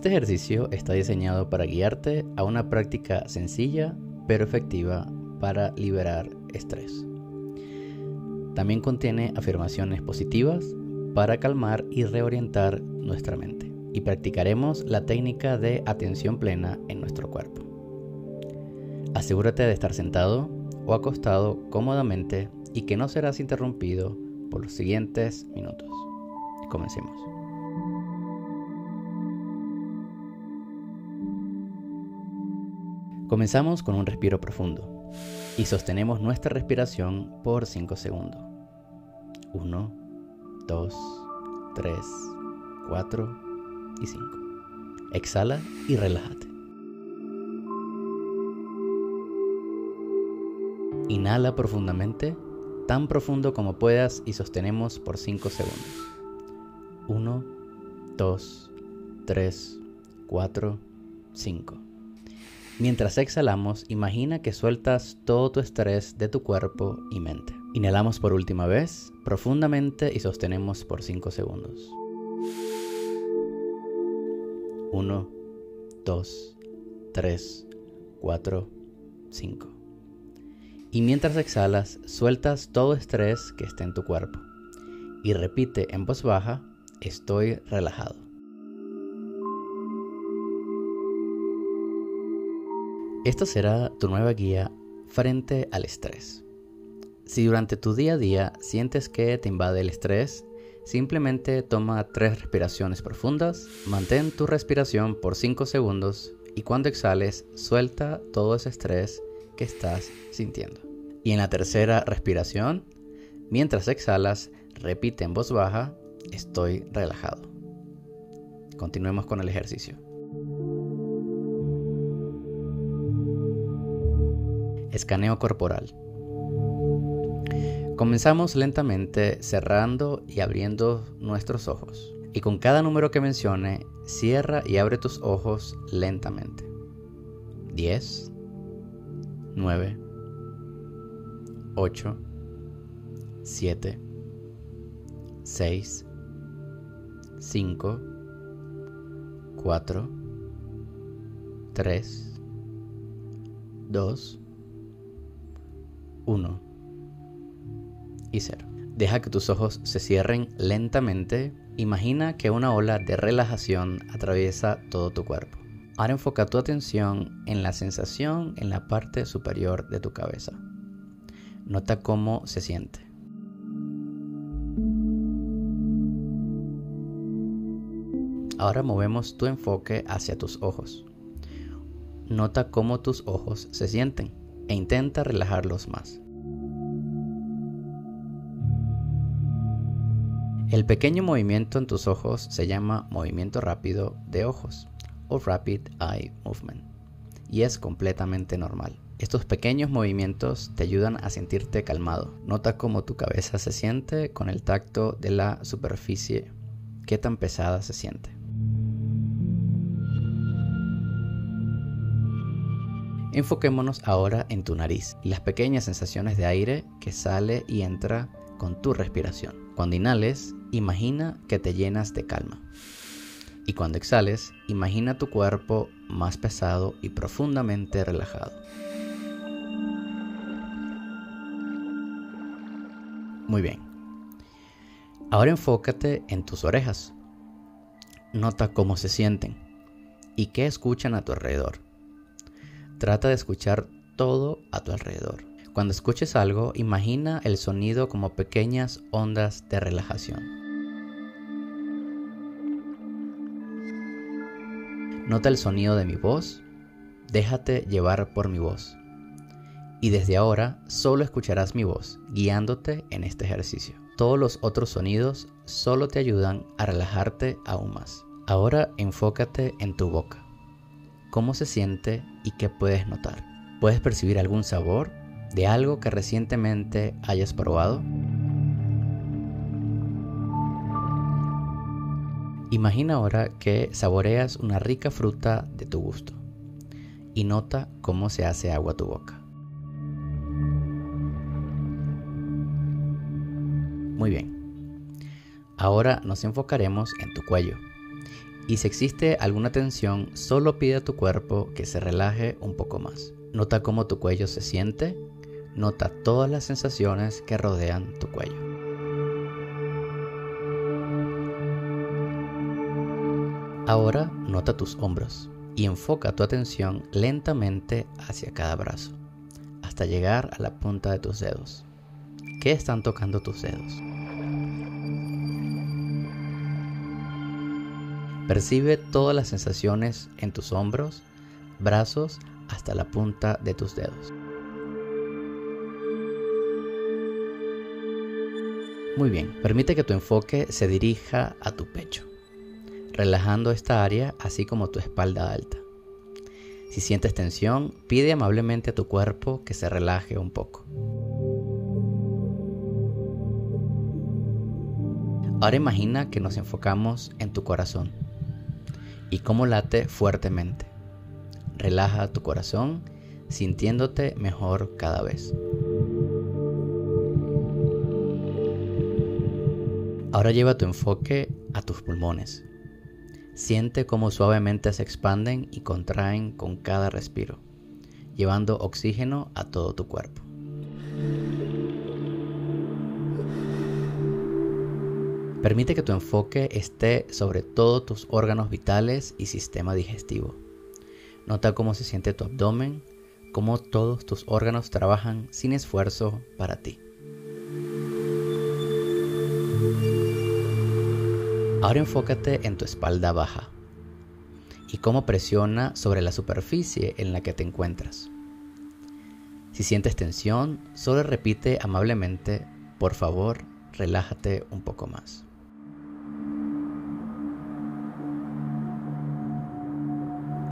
Este ejercicio está diseñado para guiarte a una práctica sencilla pero efectiva para liberar estrés. También contiene afirmaciones positivas para calmar y reorientar nuestra mente. Y practicaremos la técnica de atención plena en nuestro cuerpo. Asegúrate de estar sentado o acostado cómodamente y que no serás interrumpido por los siguientes minutos. Comencemos. Comenzamos con un respiro profundo y sostenemos nuestra respiración por 5 segundos. 1, 2, 3, 4 y 5. Exhala y relájate. Inhala profundamente, tan profundo como puedas y sostenemos por 5 segundos. 1, 2, 3, 4, 5. Mientras exhalamos, imagina que sueltas todo tu estrés de tu cuerpo y mente. Inhalamos por última vez, profundamente y sostenemos por 5 segundos. 1, 2, 3, 4, 5. Y mientras exhalas, sueltas todo estrés que esté en tu cuerpo. Y repite en voz baja, estoy relajado. Esta será tu nueva guía frente al estrés. Si durante tu día a día sientes que te invade el estrés, simplemente toma tres respiraciones profundas, mantén tu respiración por 5 segundos y cuando exhales suelta todo ese estrés que estás sintiendo. Y en la tercera respiración, mientras exhalas, repite en voz baja, estoy relajado. Continuemos con el ejercicio. Escaneo corporal. Comenzamos lentamente cerrando y abriendo nuestros ojos. Y con cada número que mencione, cierra y abre tus ojos lentamente. 10, 9, 8, 7, 6, 5, 4, 3, 2, 1 y 0. Deja que tus ojos se cierren lentamente. Imagina que una ola de relajación atraviesa todo tu cuerpo. Ahora enfoca tu atención en la sensación en la parte superior de tu cabeza. Nota cómo se siente. Ahora movemos tu enfoque hacia tus ojos. Nota cómo tus ojos se sienten e intenta relajarlos más. El pequeño movimiento en tus ojos se llama movimiento rápido de ojos o Rapid Eye Movement y es completamente normal. Estos pequeños movimientos te ayudan a sentirte calmado. Nota cómo tu cabeza se siente con el tacto de la superficie, qué tan pesada se siente. Enfoquémonos ahora en tu nariz y las pequeñas sensaciones de aire que sale y entra con tu respiración. Cuando inhales, imagina que te llenas de calma. Y cuando exhales, imagina tu cuerpo más pesado y profundamente relajado. Muy bien. Ahora enfócate en tus orejas. Nota cómo se sienten y qué escuchan a tu alrededor. Trata de escuchar todo a tu alrededor. Cuando escuches algo, imagina el sonido como pequeñas ondas de relajación. Nota el sonido de mi voz, déjate llevar por mi voz. Y desde ahora solo escucharás mi voz, guiándote en este ejercicio. Todos los otros sonidos solo te ayudan a relajarte aún más. Ahora enfócate en tu boca cómo se siente y qué puedes notar. ¿Puedes percibir algún sabor de algo que recientemente hayas probado? Imagina ahora que saboreas una rica fruta de tu gusto y nota cómo se hace agua tu boca. Muy bien. Ahora nos enfocaremos en tu cuello Y si existe alguna tensión, solo pide a tu cuerpo que se relaje un poco más. Nota cómo tu cuello se siente. Nota todas las sensaciones que rodean tu cuello. Ahora nota tus hombros y enfoca tu atención lentamente hacia cada brazo, hasta llegar a la punta de tus dedos. ¿Qué están tocando tus dedos? Percibe todas las sensaciones en tus hombros, brazos, hasta la punta de tus dedos. Muy bien, permite que tu enfoque se dirija a tu pecho, relajando esta área así como tu espalda alta. Si sientes tensión, pide amablemente a tu cuerpo que se relaje un poco. Ahora imagina que nos enfocamos en tu corazón y cómo late fuertemente. Relaja tu corazón sintiéndote mejor cada vez. Ahora lleva tu enfoque a tus pulmones. Siente cómo suavemente se expanden y contraen con cada respiro, llevando oxígeno a todo tu cuerpo. Permite que tu enfoque esté sobre todos tus órganos vitales y sistema digestivo. Nota cómo se siente tu abdomen, cómo todos tus órganos trabajan sin esfuerzo para ti. Ahora enfócate en tu espalda baja y cómo presiona sobre la superficie en la que te encuentras. Si sientes tensión, solo repite amablemente, por favor, relájate un poco más.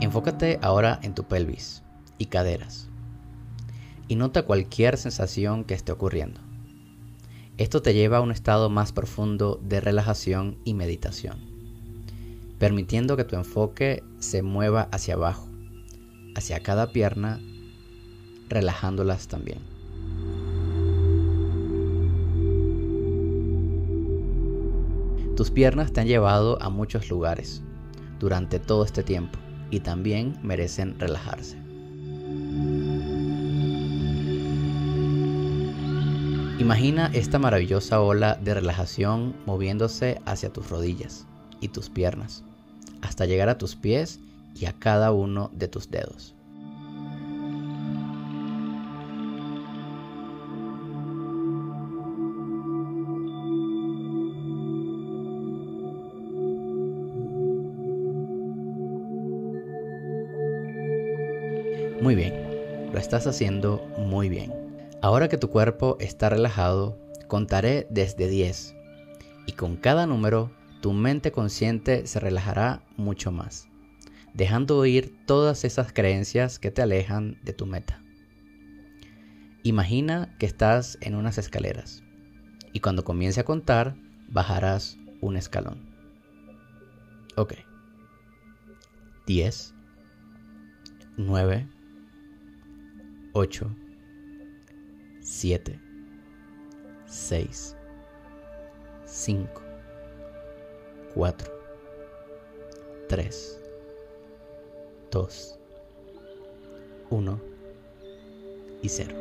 Enfócate ahora en tu pelvis y caderas y nota cualquier sensación que esté ocurriendo. Esto te lleva a un estado más profundo de relajación y meditación, permitiendo que tu enfoque se mueva hacia abajo, hacia cada pierna, relajándolas también. Tus piernas te han llevado a muchos lugares durante todo este tiempo y también merecen relajarse. Imagina esta maravillosa ola de relajación moviéndose hacia tus rodillas y tus piernas, hasta llegar a tus pies y a cada uno de tus dedos. Muy bien, lo estás haciendo muy bien. Ahora que tu cuerpo está relajado, contaré desde 10 y con cada número tu mente consciente se relajará mucho más, dejando ir todas esas creencias que te alejan de tu meta. Imagina que estás en unas escaleras y cuando comience a contar bajarás un escalón. Ok. 10, 9, 8, 7, 6, 5, 4, 3, 2, 1 y 0.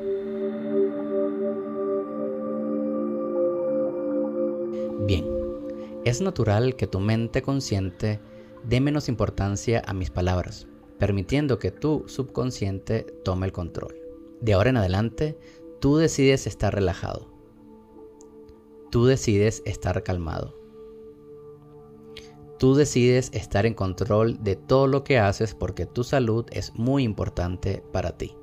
Bien, es natural que tu mente consciente dé menos importancia a mis palabras permitiendo que tu subconsciente tome el control. De ahora en adelante, tú decides estar relajado. Tú decides estar calmado. Tú decides estar en control de todo lo que haces porque tu salud es muy importante para ti.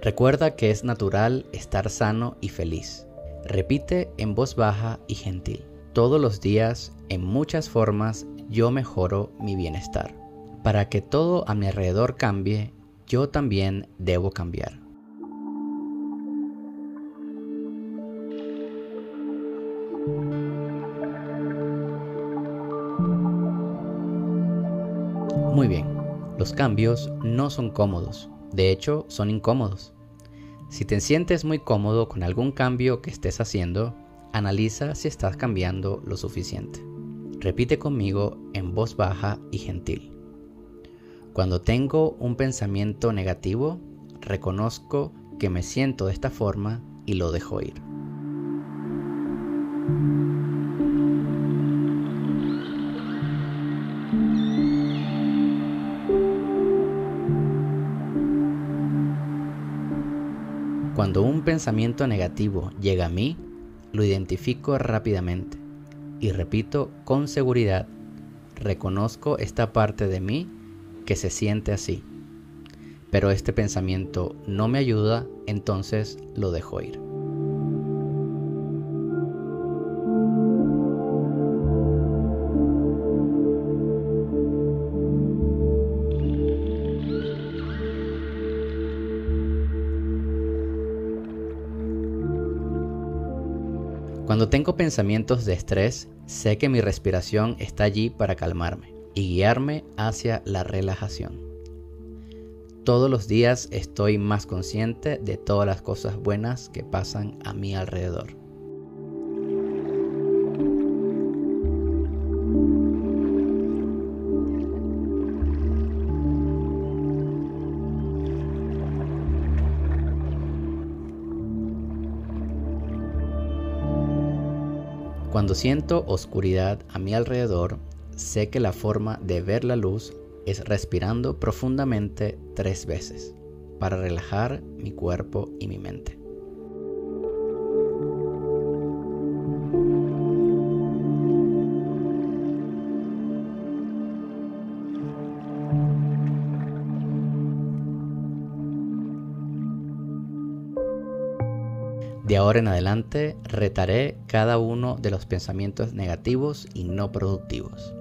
Recuerda que es natural estar sano y feliz. Repite en voz baja y gentil. Todos los días, en muchas formas, yo mejoro mi bienestar. Para que todo a mi alrededor cambie, yo también debo cambiar. Muy bien, los cambios no son cómodos, de hecho son incómodos. Si te sientes muy cómodo con algún cambio que estés haciendo, analiza si estás cambiando lo suficiente. Repite conmigo en voz baja y gentil. Cuando tengo un pensamiento negativo, reconozco que me siento de esta forma y lo dejo ir. Cuando un pensamiento negativo llega a mí, lo identifico rápidamente y repito con seguridad, reconozco esta parte de mí que se siente así. Pero este pensamiento no me ayuda, entonces lo dejo ir. Cuando tengo pensamientos de estrés, sé que mi respiración está allí para calmarme y guiarme hacia la relajación. Todos los días estoy más consciente de todas las cosas buenas que pasan a mi alrededor. Cuando siento oscuridad a mi alrededor, sé que la forma de ver la luz es respirando profundamente tres veces para relajar mi cuerpo y mi mente. De ahora en adelante retaré cada uno de los pensamientos negativos y no productivos.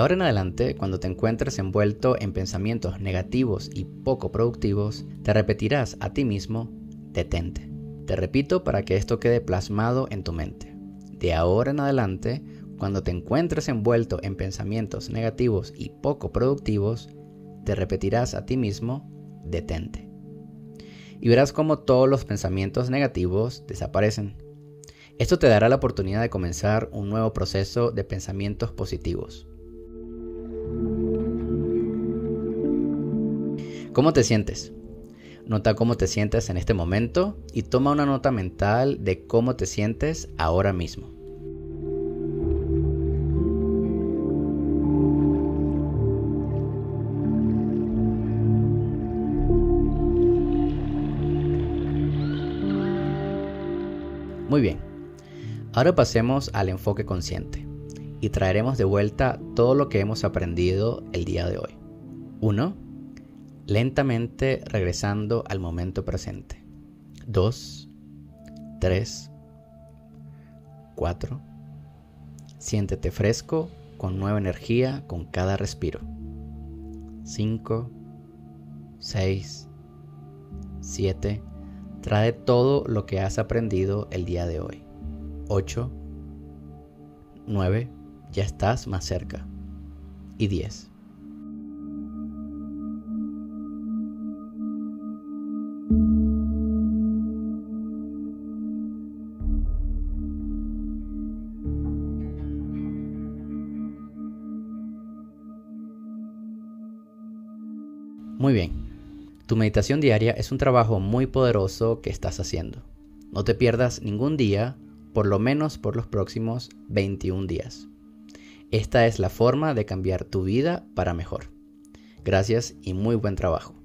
Ahora en adelante, cuando te encuentres envuelto en pensamientos negativos y poco productivos, te repetirás a ti mismo, detente. Te repito para que esto quede plasmado en tu mente. De ahora en adelante, cuando te encuentres envuelto en pensamientos negativos y poco productivos, te repetirás a ti mismo, detente. Y verás cómo todos los pensamientos negativos desaparecen. Esto te dará la oportunidad de comenzar un nuevo proceso de pensamientos positivos. ¿Cómo te sientes? Nota cómo te sientes en este momento y toma una nota mental de cómo te sientes ahora mismo. Muy bien, ahora pasemos al enfoque consciente y traeremos de vuelta todo lo que hemos aprendido el día de hoy. 1. Lentamente regresando al momento presente. 2. 3. 4. Siéntete fresco, con nueva energía con cada respiro. 5. 6. 7. Trae todo lo que has aprendido el día de hoy. 8, 9, ya estás más cerca. Y 10. Tu meditación diaria es un trabajo muy poderoso que estás haciendo. No te pierdas ningún día, por lo menos por los próximos 21 días. Esta es la forma de cambiar tu vida para mejor. Gracias y muy buen trabajo.